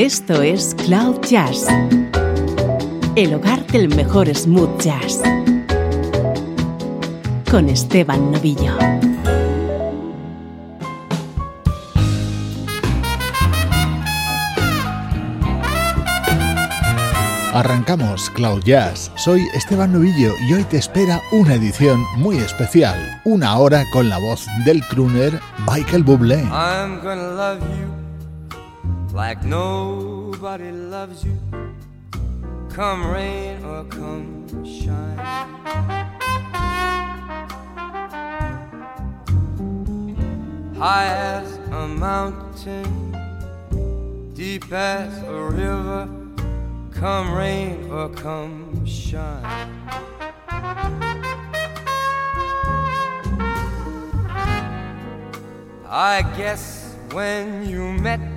Esto es Cloud Jazz, el hogar del mejor smooth jazz, con Esteban Novillo. Arrancamos Cloud Jazz. Soy Esteban Novillo y hoy te espera una edición muy especial. Una hora con la voz del crooner Michael Bublé. I'm gonna love you like nobody loves you. Come rain or come shine. High as a mountain, deep as a river. come rain or come shine. I guess when you met me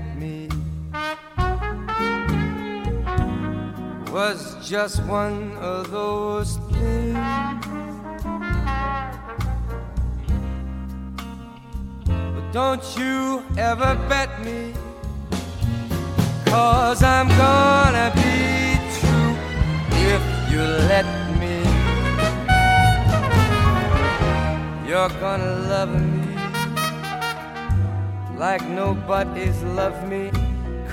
was just one of those things. But don't you ever bet me, cause I'm gonna be true if you let me. You're gonna love me like nobody's loved me,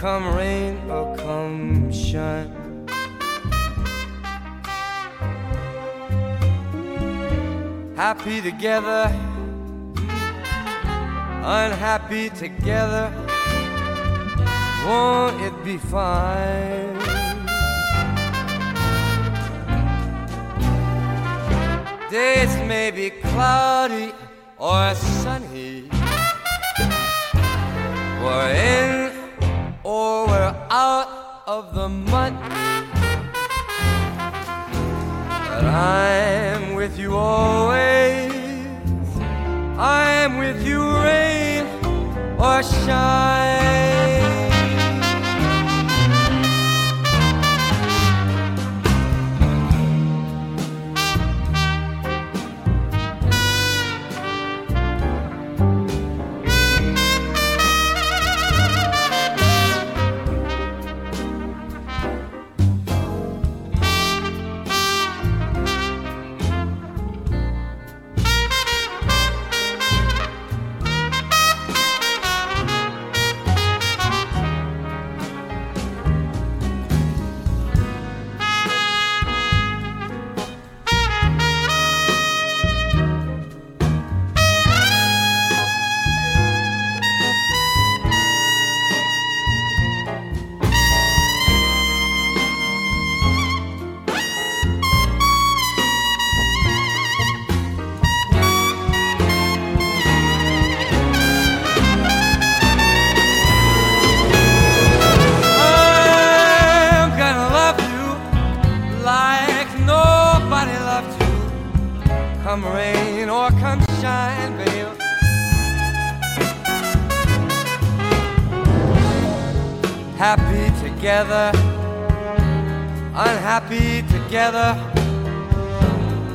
come rain or come shine. Happy together, unhappy together, won't it be fine? Days may be cloudy or sunny. We're of the money. But I'm with you always. I'm with you, rain or shine. Together, unhappy together.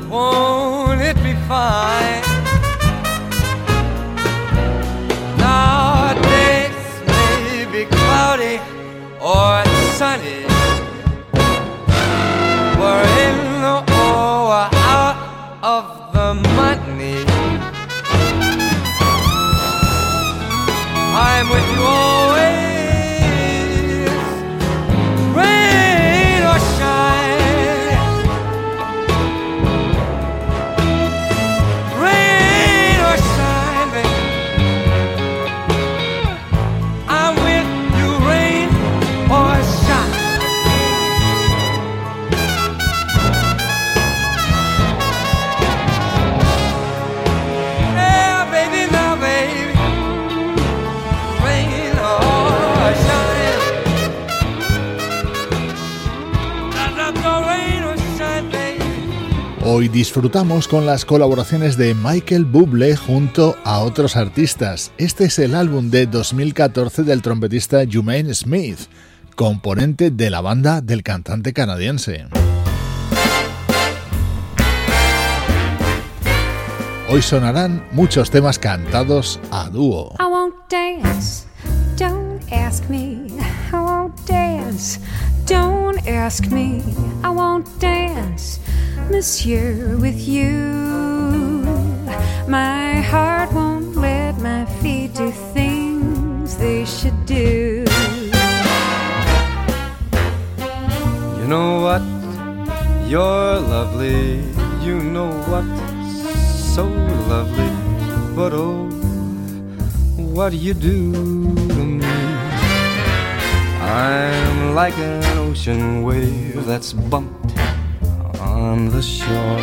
Won't it be fine? Now days may be cloudy or sunny. Hoy disfrutamos con las colaboraciones de Michael Bublé junto a otros artistas. Este es el álbum de 2014 del trompetista Jumaine Smith, componente de la banda del cantante canadiense. Hoy sonarán muchos temas cantados a dúo. Ask me, I won't dance, monsieur, with you. My heart won't let my feet do things they should do. You know what? You're lovely. You know what? So lovely. But oh, what do you do to me? I'm like an ocean wave that's bumped on the shore.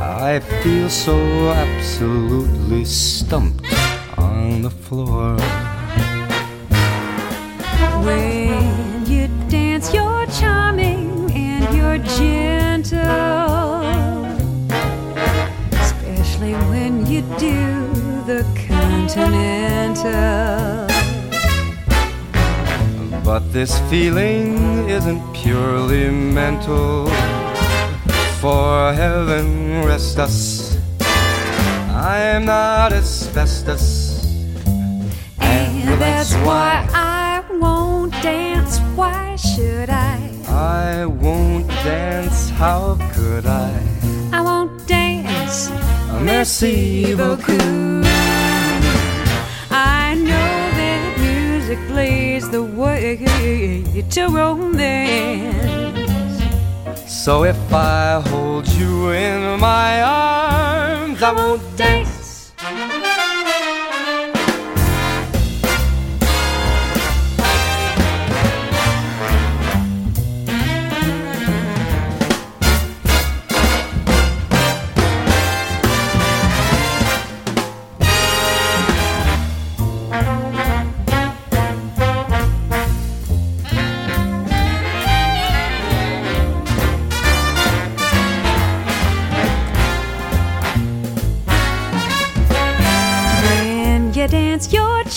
I feel so absolutely stumped on the floor. When you dance, you're charming and you're gentle. Especially when you do the continental. But this feeling isn't purely mental. For heaven rest us, I am not asbestos. And that's why I won't dance. Why should I? I won't dance, how could I? I won't dance. Merci beaucoup. I know music leads the way to romance. So if I hold you in my arms, I won't dance.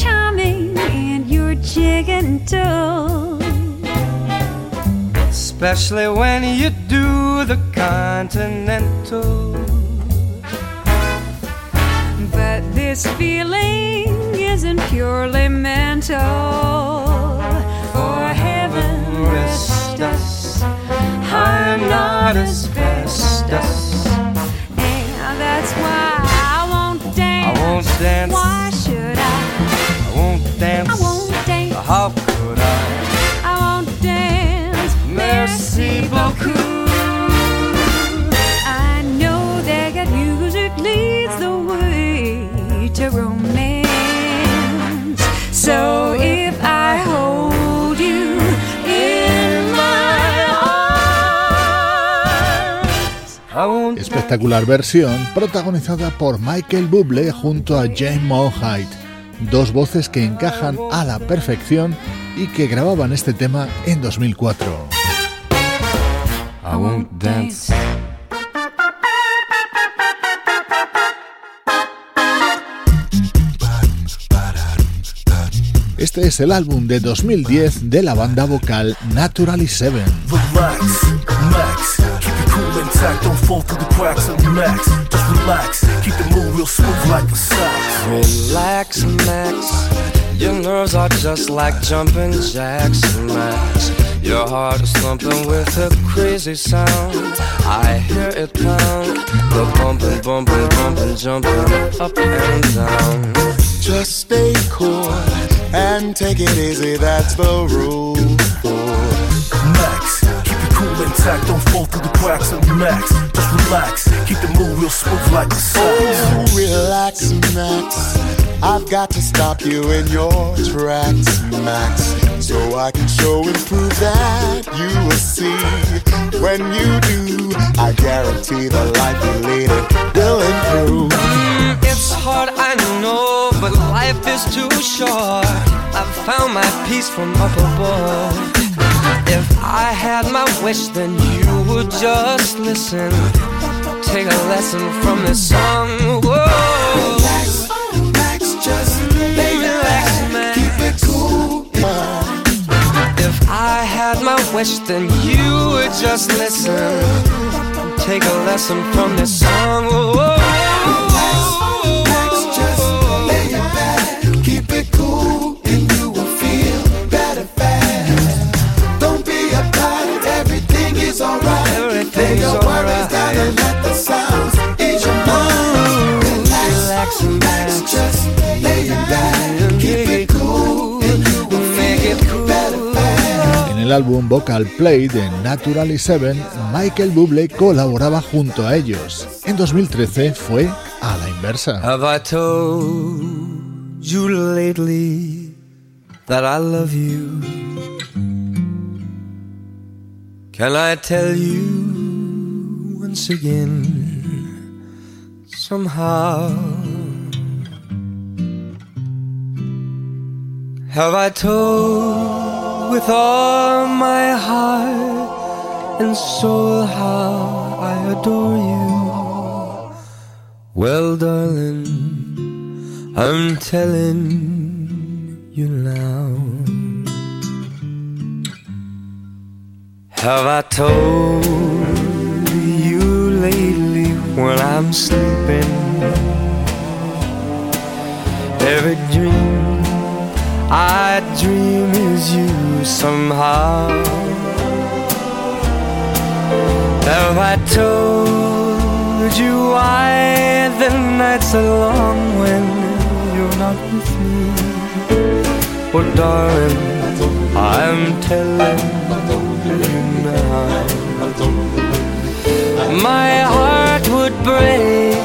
Charming and you're gentle. Especially when you do the continental. But this feeling isn't purely mental. For heaven rest us. I'm not asbestos. And that's why I won't dance. I won't dance. Why dance. I won't dance. How could I? I won't dance. Merci beaucoup. I know that music leads the way to romance. So if I hold you in my arms, Espectacular versión protagonizada por Michael Bublé junto a Jane Monheit, dos voces que encajan a la perfección y que grababan este tema en 2004. I won't dance. Este es el álbum de 2010 de la banda vocal Naturally Seven. Relax, max. Keep it cool intact, don't fall through the cracks of max. Just relax, keep the move real smooth like a sax. Relax, Max. Your nerves are just like jumping jacks, Max. Your heart is thumping with a crazy sound. I hear it pound. The bumping, bumping, bumping, jumping up and down. Just stay cool and take it easy, that's the rule. Max, keep it cool and intact, don't fall through the cracks of max. Just relax, keep the move real smooth like the sax. Oh, relax, Max. I've got to stop you in your tracks, Max. So I can show and prove that you will see. When you do, I guarantee the life you lead it will improve. Mm, it's hard, I know, but life is too short. I've found my peace from up above. If I had my wish, then you would just listen. Take a lesson from this song. Whoa. Relax, Max, just Relax, back, keep it cool. If I had my wish, then you would just listen. Take a lesson from this song. Whoa. Max, just lay back, keep it cool, En el álbum Vocal Play de Naturally Seven, Michael Bublé colaboraba junto a ellos. En 2013 fue a la inversa. Can I tell you once again? Somehow, have I told with all my heart and soul how I adore you? Well, darling, I'm telling you now. Have I told you lately when I'm sleeping? Every dream I dream is you somehow. Have I told you why the nights are long when you're not with me? Oh, darling, I'm telling. My heart would break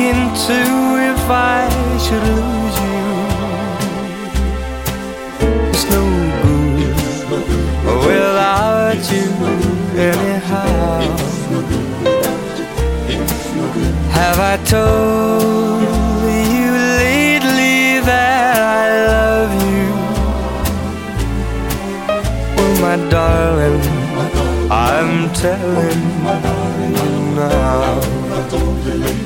in two if I should lose you. It's no good without you, anyhow. Have I told my darling, I'm telling you now.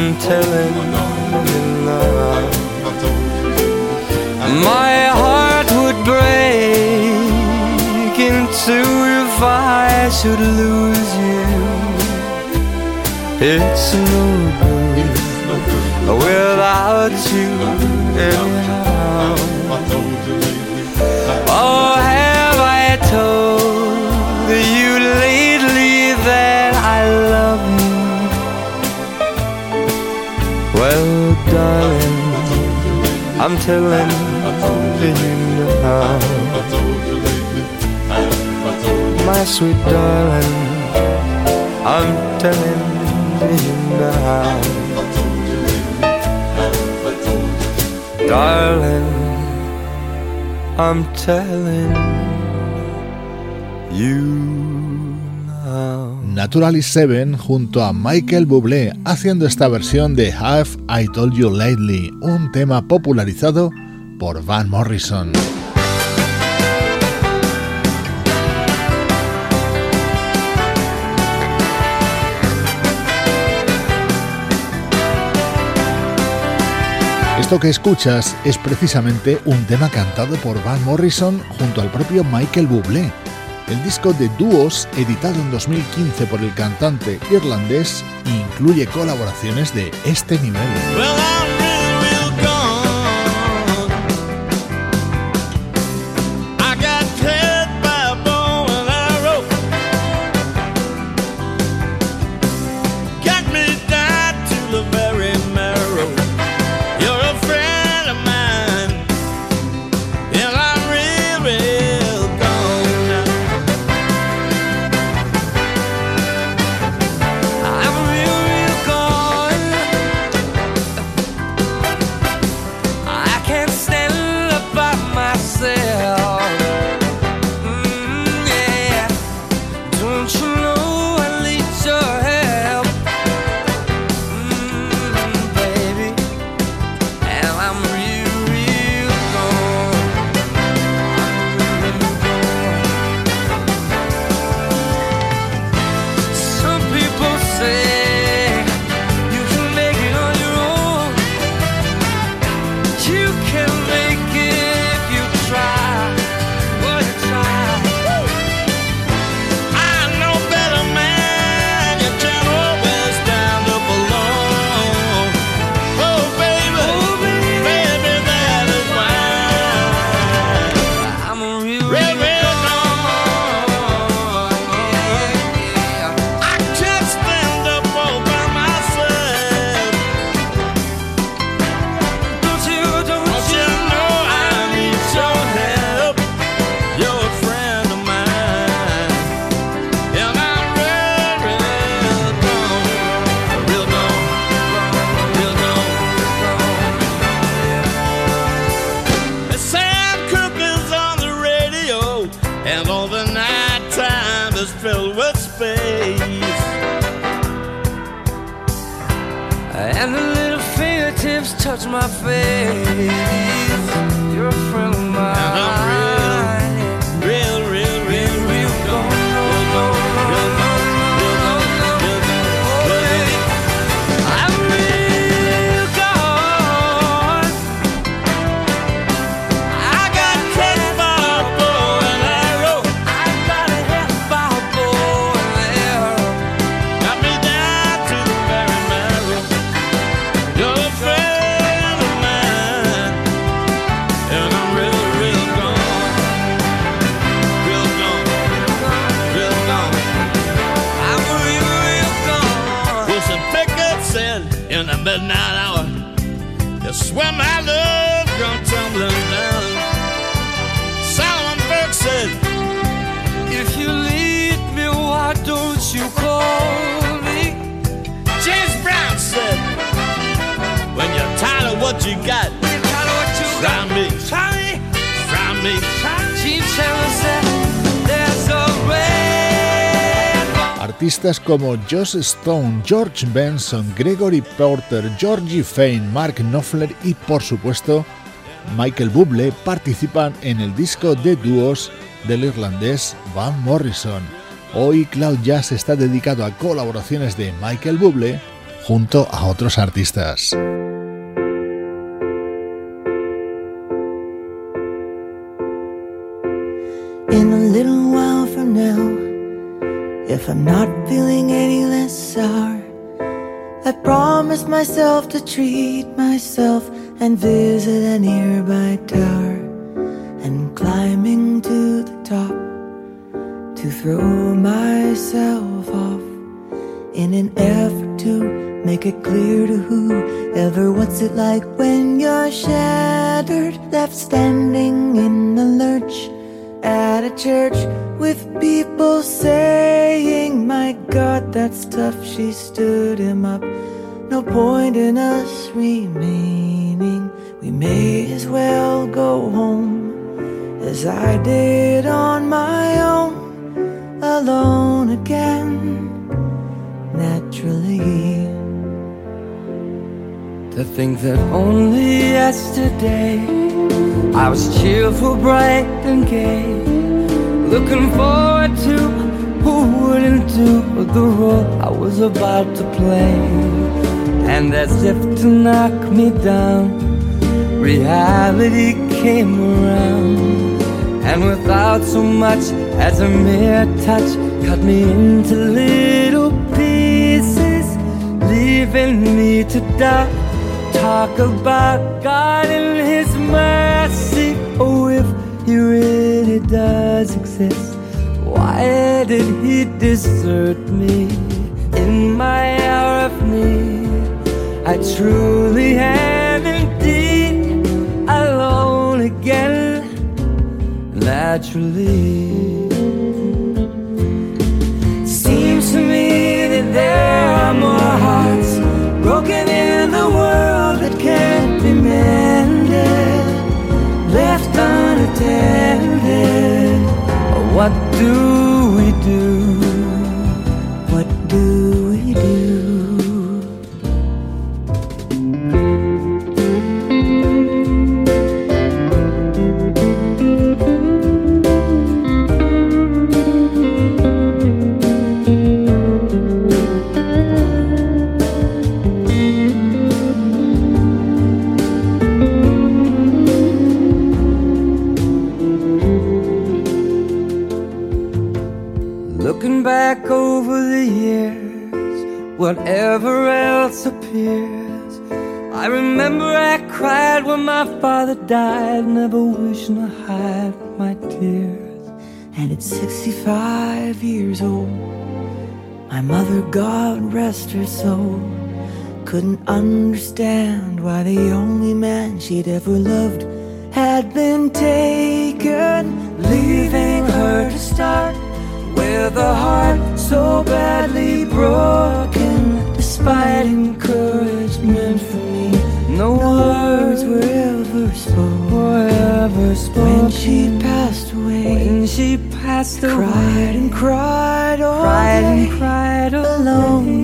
I'm telling you now. My heart would break in two if I should lose you. It's no good without you anyhow. I'm telling you now. My sweet darling, I'm telling you now. Darling, I'm telling you. Naturally Seven junto a Michael Bublé haciendo esta versión de Have I Told You Lately, un tema popularizado por Van Morrison. Esto que escuchas es precisamente un tema cantado por Van Morrison junto al propio Michael Bublé. El disco de dúos, editado en 2015 por el cantante irlandés, incluye colaboraciones de este nivel. Como Joss Stone, George Benson, Gregory Porter, Georgie Fane, Mark Knopfler y por supuesto Michael Bublé participan en el disco de dúos del irlandés Van Morrison. Hoy Cloud Jazz está dedicado a colaboraciones de Michael Bublé junto a otros artistas. Treat myself and visit a nearby tower and climbing to the top to throw myself off in an effort to make it clear to whoever what's it like when you're shattered, left standing in the lurch at a church with people saying, My God, that's tough. She stood him up. No point in us remaining. We may as well go home as I did on my own, alone again, naturally. To think that only yesterday I was cheerful, bright, and gay. Looking forward to who wouldn't do the role I was about to play. And as if to knock me down, reality came around. And without so much as a mere touch, cut me into little pieces, leaving me to die. Talk about God and His mercy. Oh, if He really does exist, why did He desert me in my hour of need? I truly am indeed alone again, naturally. Seems to me that there are more hearts broken in the world that can't be mended, left unattended. What do we do? Rest her soul, couldn't understand why the only man she'd ever loved had been taken, leaving her to start with a heart so badly broken. Despite encouragement from me, no words were ever spoken. Were ever spoken. When she passed away, When she passed away, cried and cried all cried day, and cried alone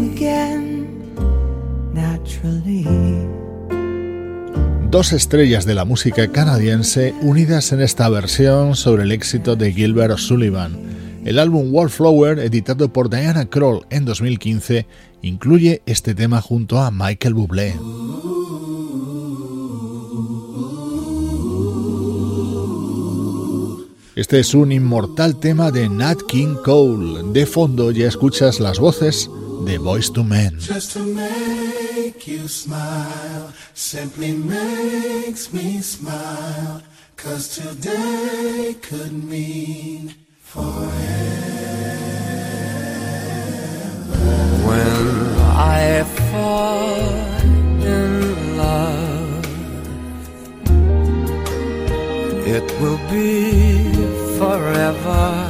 dos estrellas de la música canadiense unidas en esta versión sobre el éxito de Gilbert Sullivan. El álbum Wallflower, editado por Diana Kroll en 2015, incluye este tema junto a Michael Bublé. Este es un inmortal tema de Nat King Cole. De fondo ya escuchas las voces de Voice to Men. Make you smile simply makes me smile. Cause today could mean forever. When I fall in love, it will be forever,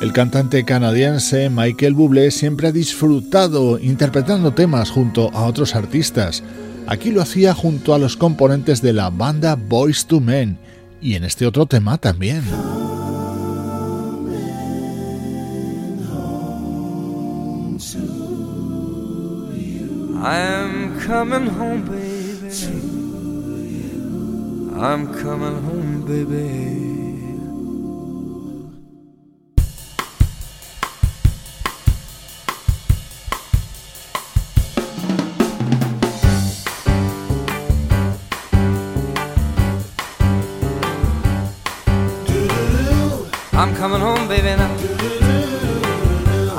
El cantante canadiense Michael Bublé siempre ha disfrutado interpretando temas junto a otros artistas. Aquí lo hacía junto a los componentes de la banda Boys to Men y en este otro tema también. I'm coming home, baby. I'm coming home, baby. I'm coming home, baby, now.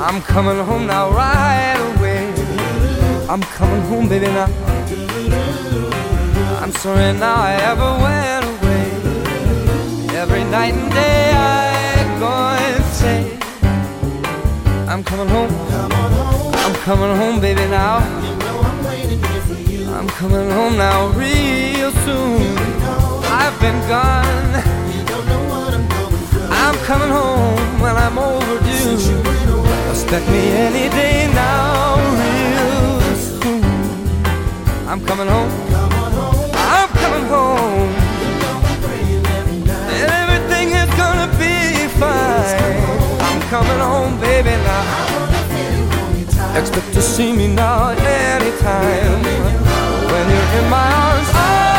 I'm coming home now, right away. I'm coming home, baby, now. I'm sorry now I ever went away. Every night and day I go and say, I'm coming home. I'm coming home, baby, now. I'm coming home now, real soon. I've been gone I'm coming home when I'm overdue. Expect me any day now, real soon. I'm coming home. Coming home, baby, now. Expect to see me now anytime. When you're in my arms, I'll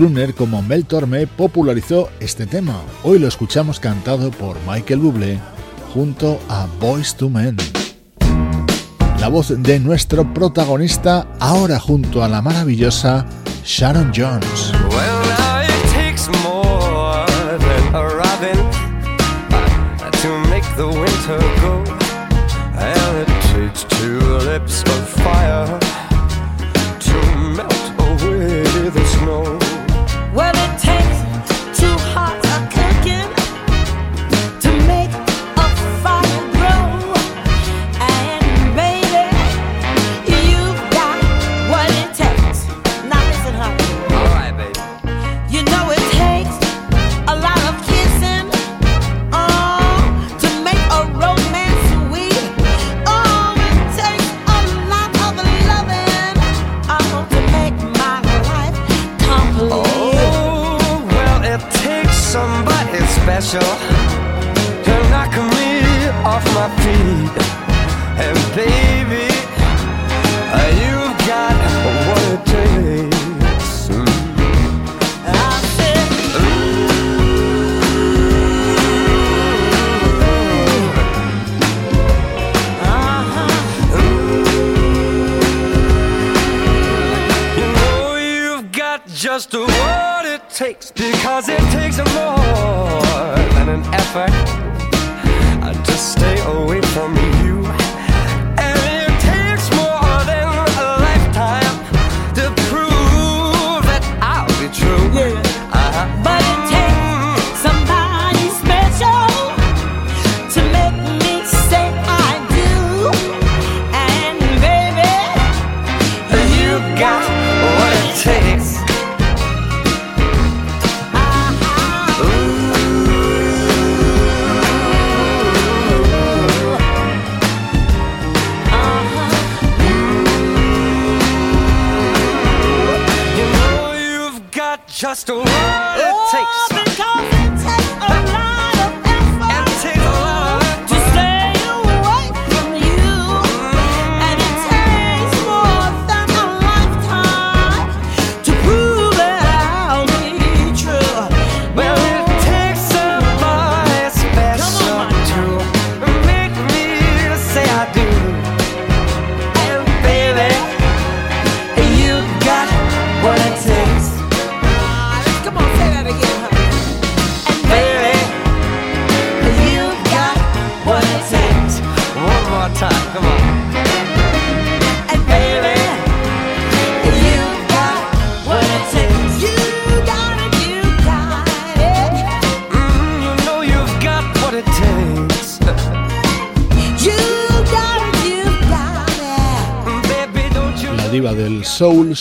crooner como Mel Torme popularizó este tema. Hoy lo escuchamos cantado por Michael Bublé junto a Boys to Men. La voz de nuestro protagonista ahora junto a la maravillosa Sharon Jones. Cause it takes a more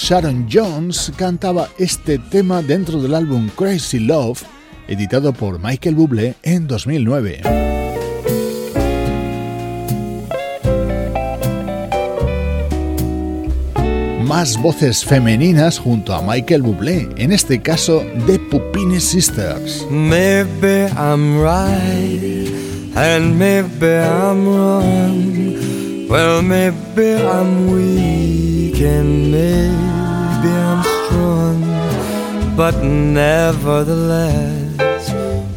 Sharon Jones cantaba este tema dentro del álbum Crazy Love, editado por Michael Bublé en 2009. Más voces femeninas junto a Michael Bublé, en este caso The Pupini Sisters. Maybe I'm right, and maybe I'm wrong. Well, maybe I'm weak, and maybe I'm strong. But nevertheless,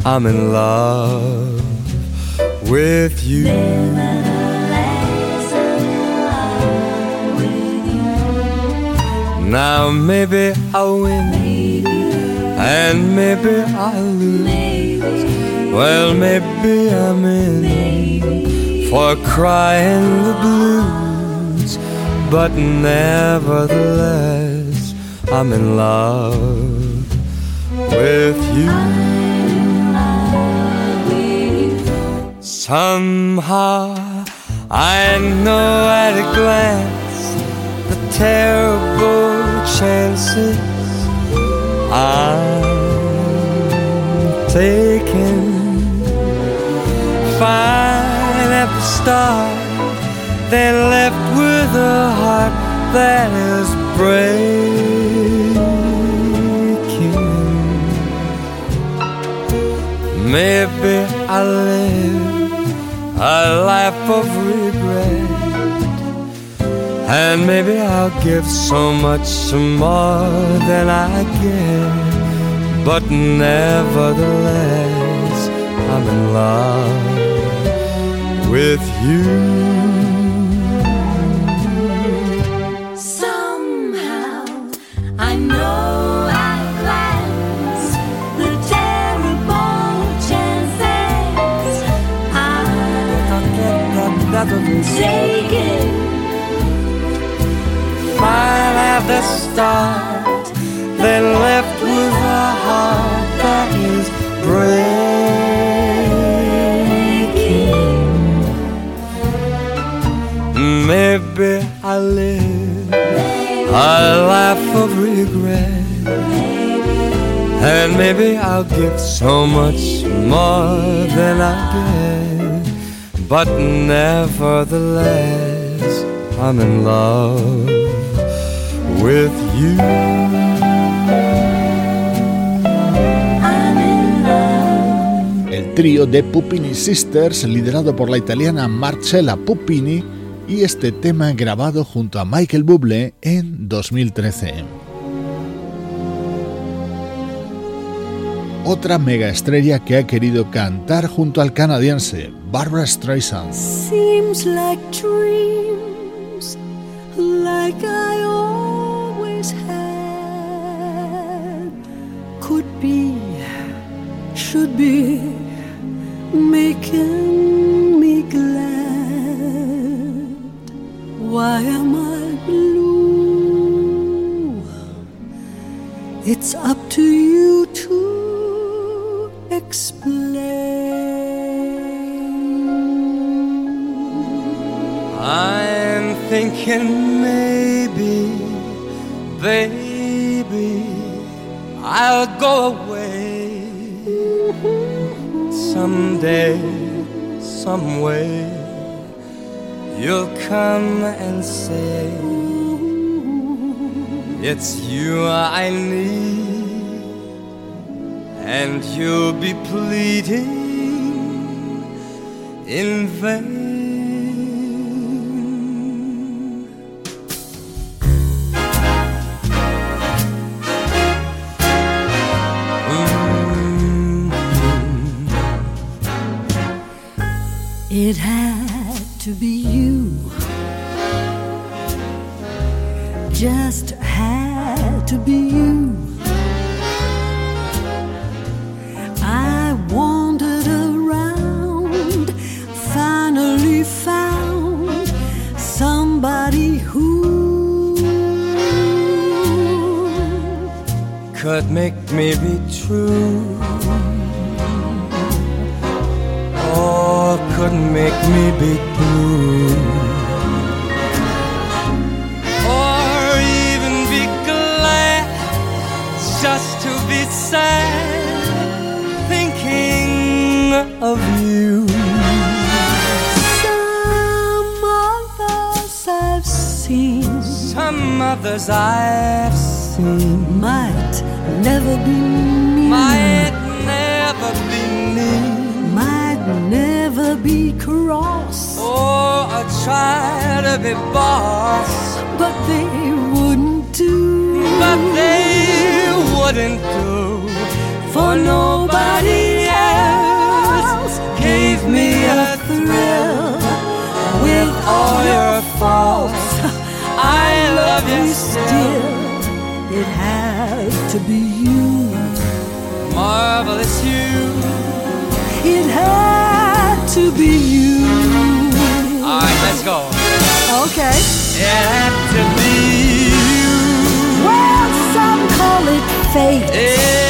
I'm in love with you. Now maybe I'll win and maybe I'll lose. Well, maybe I'm in for crying the blues, but nevertheless I'm in love with you. Somehow I know at a glance the terrible chances I'm taking. Fine at the start, then left with a heart that is breaking. Maybe I live a life of regret. And maybe I'll give so much more than I get. But nevertheless, I'm in love with you. I'm taking. Fine at the start, then left with a heart that is breaking. Maybe I live a life of regret, and maybe I'll give so much more than I get, but nevertheless, I'm in love with you. El trío de Pupini Sisters, liderado por la italiana Marcella Pupini, y este tema grabado junto a Michael Bublé en 2013. Otra mega estrella que ha querido cantar junto al canadiense Barbra Streisand. Seems like dreams, like I always had, could be, should be, making me glad. Why am I blue? It's up to you thinking maybe, baby, I'll go away someday, some way. You'll come and say it's you I need. and you'll be pleading in vain. Fate. it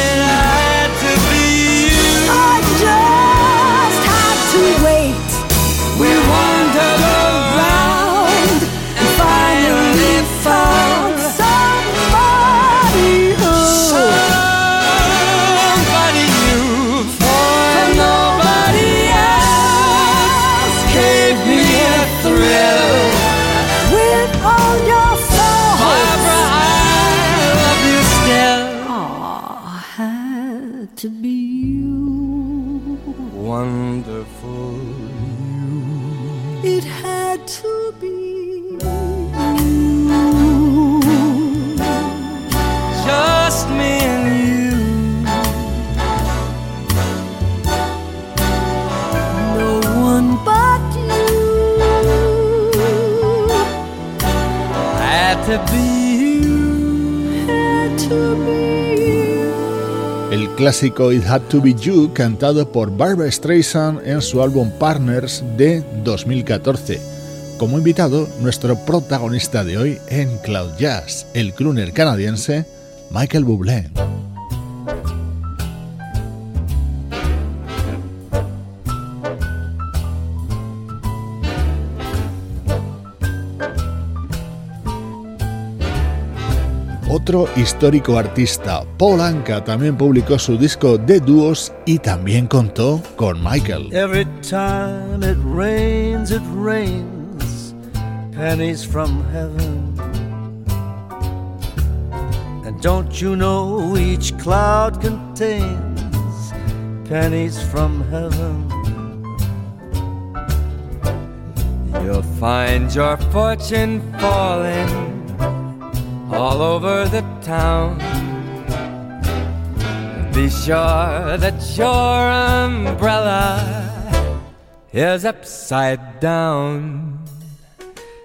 clásico It Had to Be You cantado por Barbara Streisand en su álbum Partners de 2014. Como invitado, nuestro protagonista de hoy en Cloud Jazz, el crooner canadiense Michael Bublé. Otro histórico artista, Paul Anka, también publicó su disco de dúos y también contó con Michael. Every time it rains, it rains pennies from heaven. And don't you know each cloud contains pennies from heaven? You'll find your fortune falling all over the town. Be sure that your umbrella is upside down.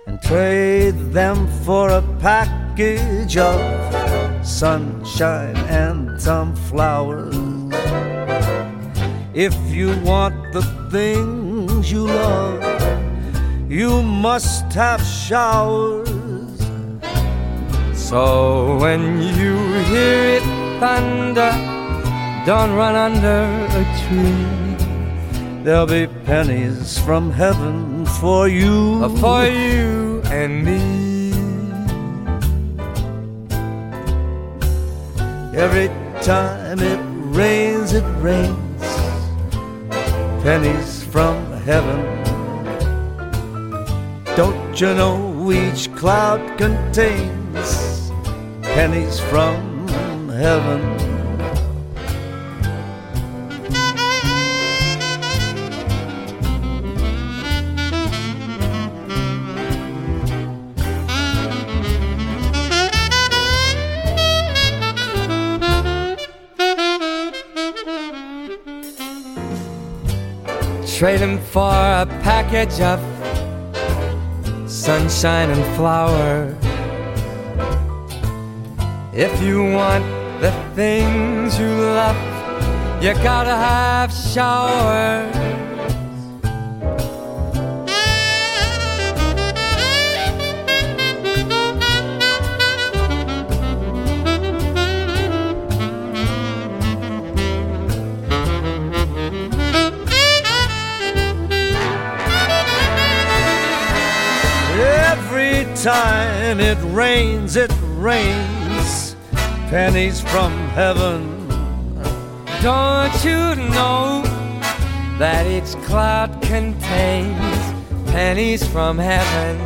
and trade them for a package of sunshine and some flowers. If you want the things you love, you must have showers. So when you hear it thunder, don't run under a tree. There'll be pennies from heaven for you. Uh, For you and me. Every time it rains, it rains pennies from heaven. Don't you know each cloud contains pennies from heaven. Trade him for a package of sunshine and flowers. If you want the things you love, you gotta have showers. Every time it rains, it rains pennies from heaven. Don't you know that each cloud contains pennies from heaven?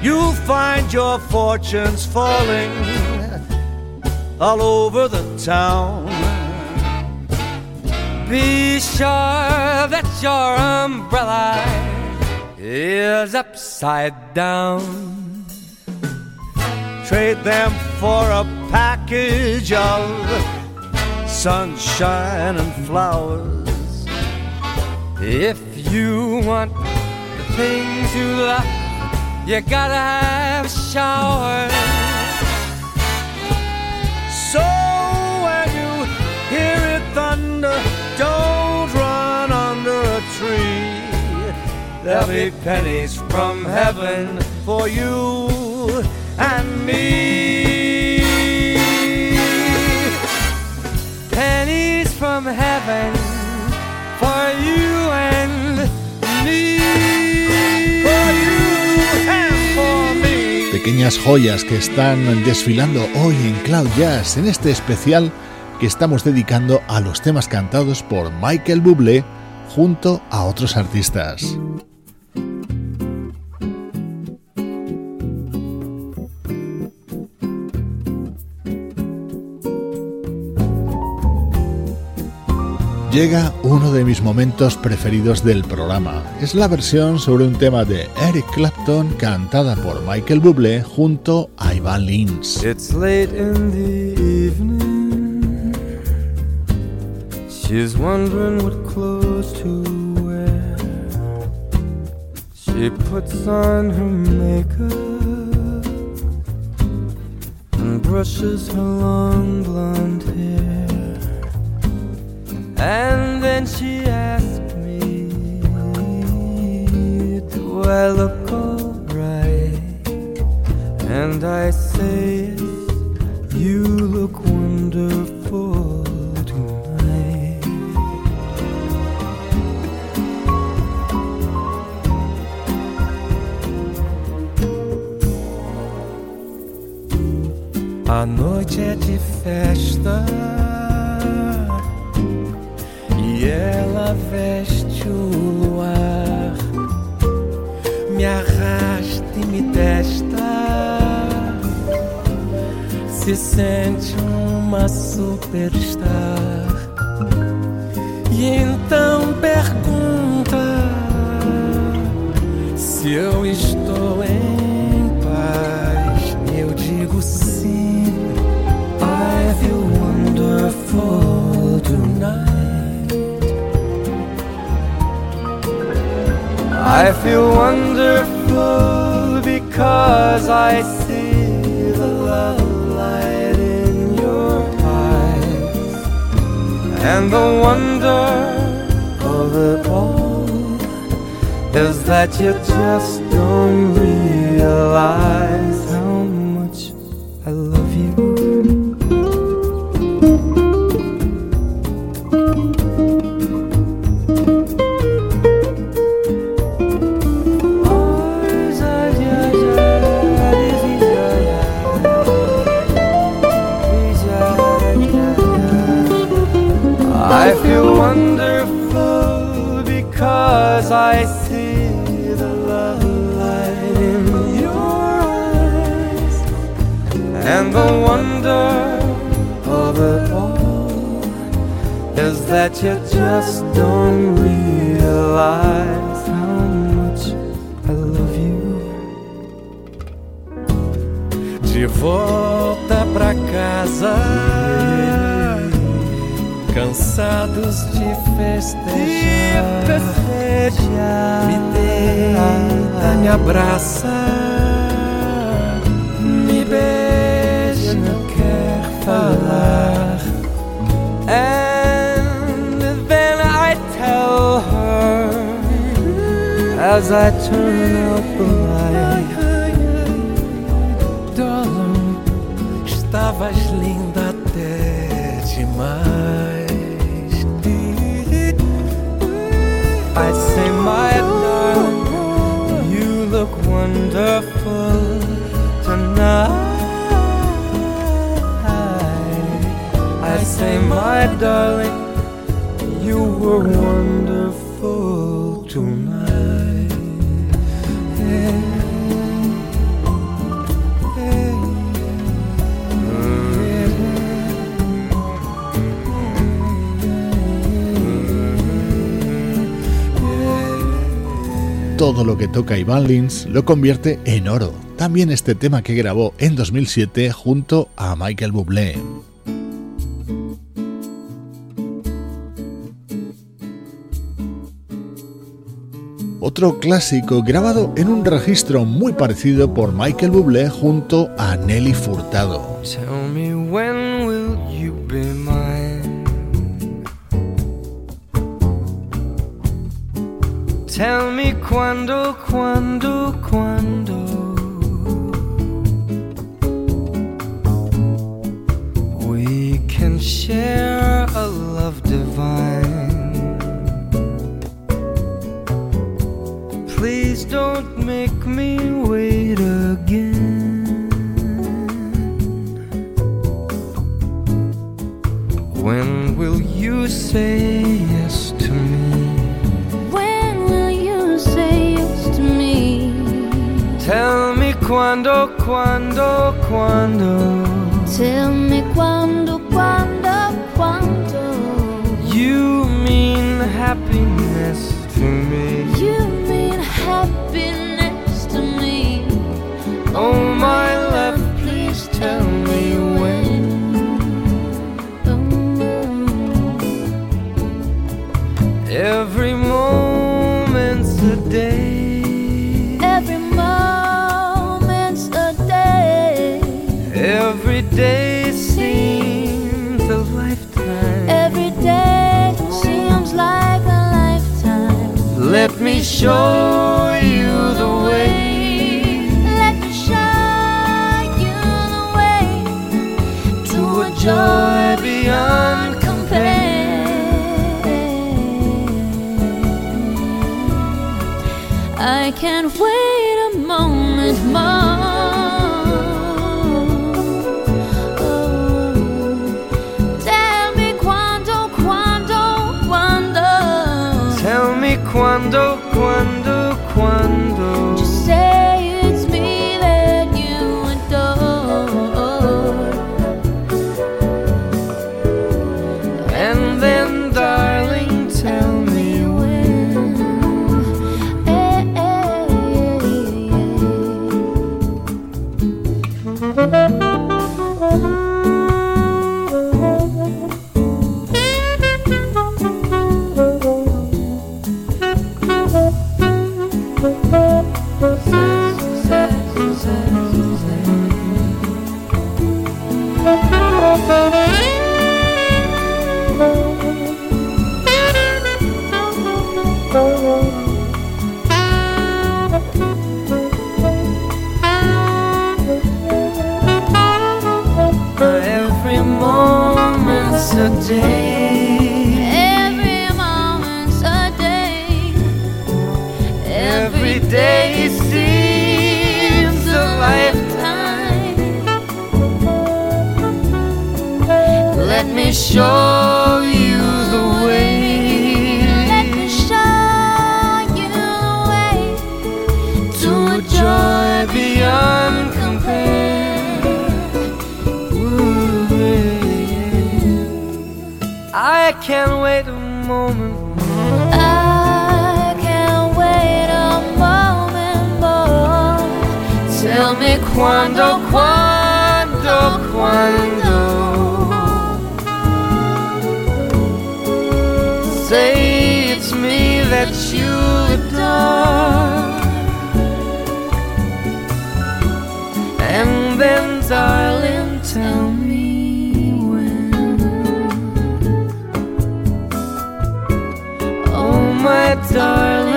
You'll find your fortunes falling all over the town. Be sure that your umbrella is upside down. Trade them for a package of sunshine and flowers. If you want the things you love, you gotta have a shower. So when you hear it thunder, don't run under a tree. There'll be pennies from heaven for you and me. For you and me. For you and for me. Pequeñas joyas que están desfilando hoy en Cloud Jazz en este especial que estamos dedicando a los temas cantados por Michael Bublé junto a otros artistas. Llega uno de mis momentos preferidos del programa. Es la versión sobre un tema de Eric Clapton cantada por Michael Bublé junto a Ivan Lins. It's late in the evening. She's wondering what clothes to wear. She puts on her makeup and brushes her long blonde hair. And then she asked me, Do I look alright? And I say, You look wonderful tonight. A noite é de festa ela veste o luar, me arrasta e me testa, se sente uma superstar. E I feel wonderful because I see the love light in your eyes. And the wonder of it all is that you just don't realize that you just don't realize how much I love you. De volta pra casa. cansados de festejar, me deita, me abraça, me beija, não quer falar. And as I turn out the light, darling, estavas linda até demais. I say, my darling, you look wonderful tonight. I say, my darling, you were wonderful tonight. Todo lo que toca Ivan Lins lo convierte en oro. También este tema que grabó en 2007 junto a Michael Bublé. Otro clásico grabado en un registro muy parecido por Michael Bublé junto a Nelly Furtado. Tell me quando, quando, quando. We can share a love divine. Please don't make me wait again. When will you say Tell me quando, quando, quando. Tell me quando, quando, quando. You mean happiness to me. You mean happiness to me. Oh, oh my love, please tell me when. Oh, Every moment's a day. Day seems a lifetime. Every day seems like a lifetime. Let me show you the way. Let me show you the way to a joy beyond compare. I can't wait me show you the way. Let me show you the way to a joy beyond compare. Ooh, yeah. I can't wait a moment. I can't wait a moment more. Tell me quando, quando, quando. That you adore. And then, darling, tell me when. Oh, my darling,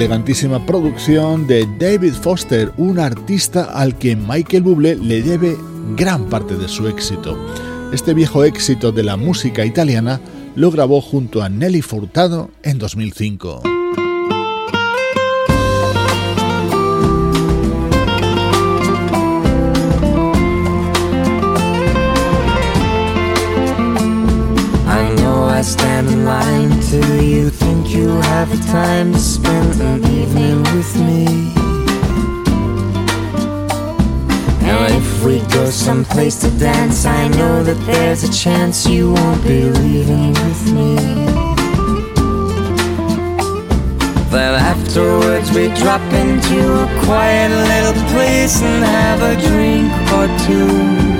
Elegantísima producción de David Foster, un artista al que Michael Bublé le debe gran parte de su éxito. Este viejo éxito de la música italiana lo grabó junto a Nelly Furtado en 2005. The time to spend an evening with me. Now, if we go someplace to dance, I know that there's a chance you won't be leaving with me. Then afterwards, we drop into a quiet little place and have a drink or two.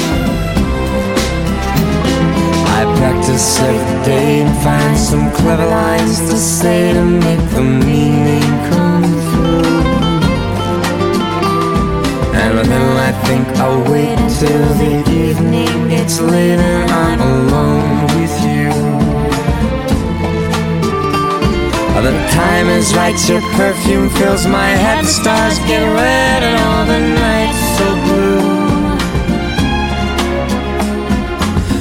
Practice every day and find some clever lines to say to make the meaning come through. And then I think I'll wait till the evening gets late and I'm alone with you. The time is right, your perfume fills my head, the stars get red and all the nights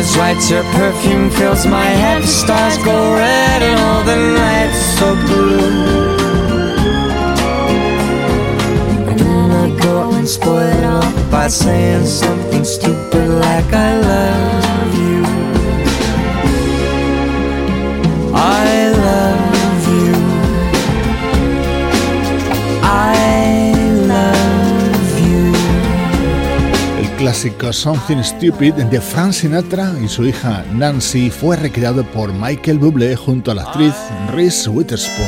Is right, your perfume fills my head. The stars go red and all the nights so blue. And then I go and spoil it all by saying something stupid like I love clásico Something Stupid de Frank Sinatra y su hija Nancy fue recreado por Michael Bublé junto a la actriz Reese Witherspoon.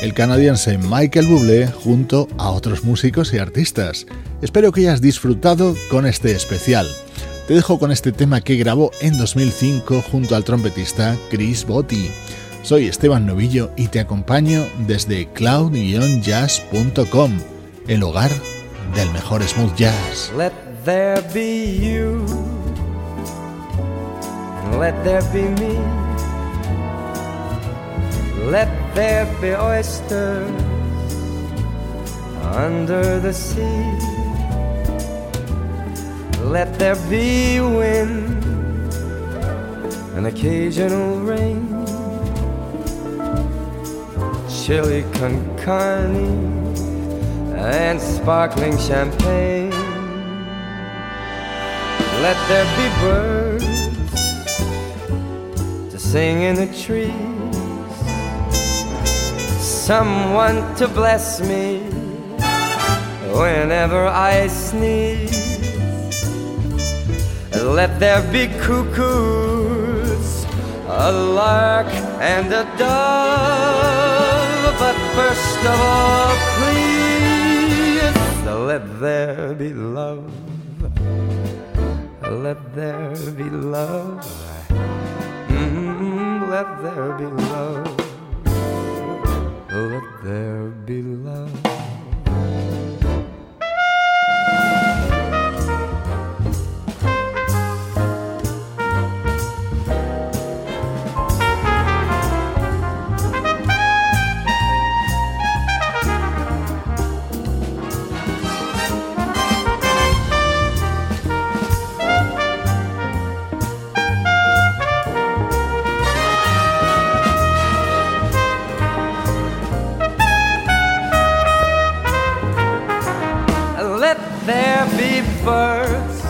El canadiense Michael Bublé junto a otros músicos y artistas. Espero que hayas disfrutado con este especial. Te dejo con este tema que grabó en 2005 junto al trompetista Chris Botti. Soy Esteban Novillo y te acompaño desde cloud-jazz.com, el hogar del mejor smooth jazz. Let there be you, let there be me. Let there be oysters under the sea. Let there be wind and occasional rain. Chili con carne and sparkling champagne. Let there be birds to sing in the trees. Someone to bless me whenever I sneeze. Let there be cuckoos, a lark, and a dove. But first of all, please, Let there be love. Let there be love. Mm, let there be love. Let there be love. There be birds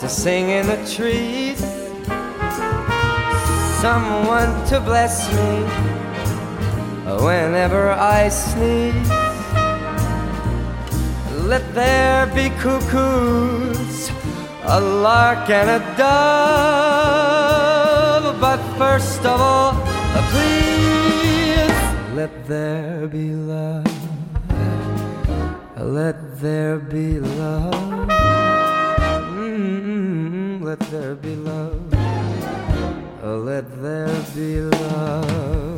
to sing in the trees. Someone to bless me whenever I sneeze. Let there be cuckoos, a lark and a dove. But first of all, please let there be love. Let there be love. Mm, let there be love. Let there be love.